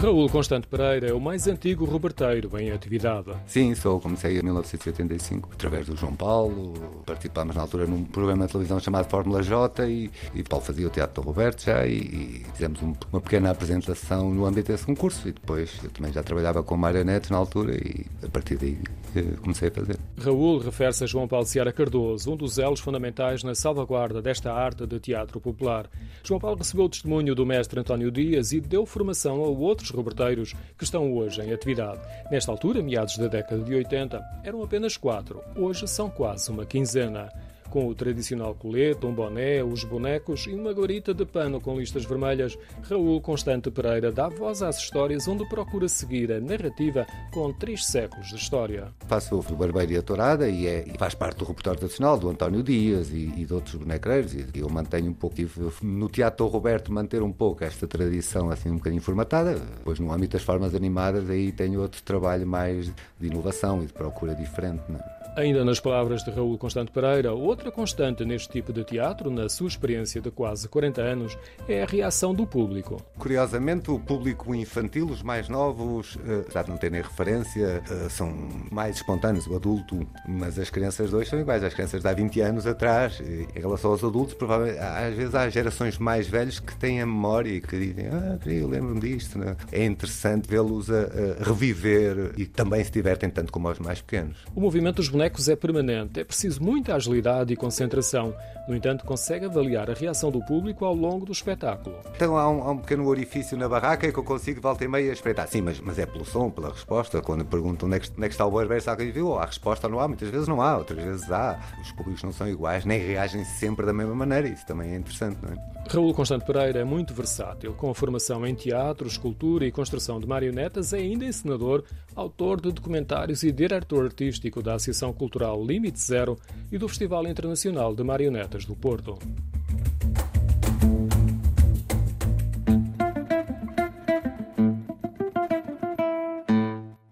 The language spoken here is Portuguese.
Raul Constante Pereira é o mais antigo roberteiro em atividade. Sim, sou. Comecei em 1985, através do João Paulo. Participámos na altura num programa de televisão chamado Fórmula J e, e Paulo fazia o Teatro do Roberto já e, e fizemos um, uma pequena apresentação no âmbito desse concurso. E depois eu também já trabalhava com marionetes na altura e a partir daí eh, comecei a fazer. Raul refere-se a João Paulo Seara Cardoso, um dos elos fundamentais na salvaguarda desta arte de teatro popular. João Paulo recebeu o testemunho do mestre António Dias e deu formação a outros roberteiros que estão hoje em atividade. Nesta altura, meados da década de 80, eram apenas quatro. Hoje são quase uma quinzena com o tradicional colete, um boné, os bonecos e uma gorita de pano com listas vermelhas, Raul Constante Pereira dá voz às histórias onde procura seguir a narrativa com três séculos de história. Faço o Barbeiro e a Tourada e, é, e faz parte do repertório tradicional do António Dias e, e de outros bonecreiros e eu mantenho um pouco, no Teatro Roberto manter um pouco esta tradição assim um bocadinho formatada, depois no âmbito das formas animadas aí tenho outro trabalho mais de inovação e de procura diferente. Não é? Ainda nas palavras de Raul Constante Pereira, outra constante neste tipo de teatro, na sua experiência de quase 40 anos, é a reação do público. Curiosamente, o público infantil, os mais novos, já eh, não terem referência, eh, são mais espontâneos, o adulto, mas as crianças dois são iguais às crianças de há 20 anos atrás. Em relação aos adultos, provavelmente, às vezes há gerações mais velhas que têm a memória e que dizem, ah, eu lembro-me disto. Né? É interessante vê-los a, a reviver e também se divertem tanto como os mais pequenos. O movimento dos bonecos é permanente, é preciso muita agilidade e concentração. No entanto, consegue avaliar a reação do público ao longo do espetáculo. Então há um, há um pequeno orifício na barraca que eu consigo volta e meia espreitar. Sim, mas, mas é pelo som, pela resposta. Quando perguntam onde é que, onde é que está o barbeiro, se alguém viu, há resposta não há. Muitas vezes não há, outras vezes há. Os públicos não são iguais, nem reagem sempre da mesma maneira. Isso também é interessante, não é? Raul Constante Pereira é muito versátil, com a formação em teatro, escultura e construção de marionetas, é ainda encenador, autor de documentários e diretor artístico da Associação Cultural Limite Zero e do Festival Internacional de Marionetas do Porto.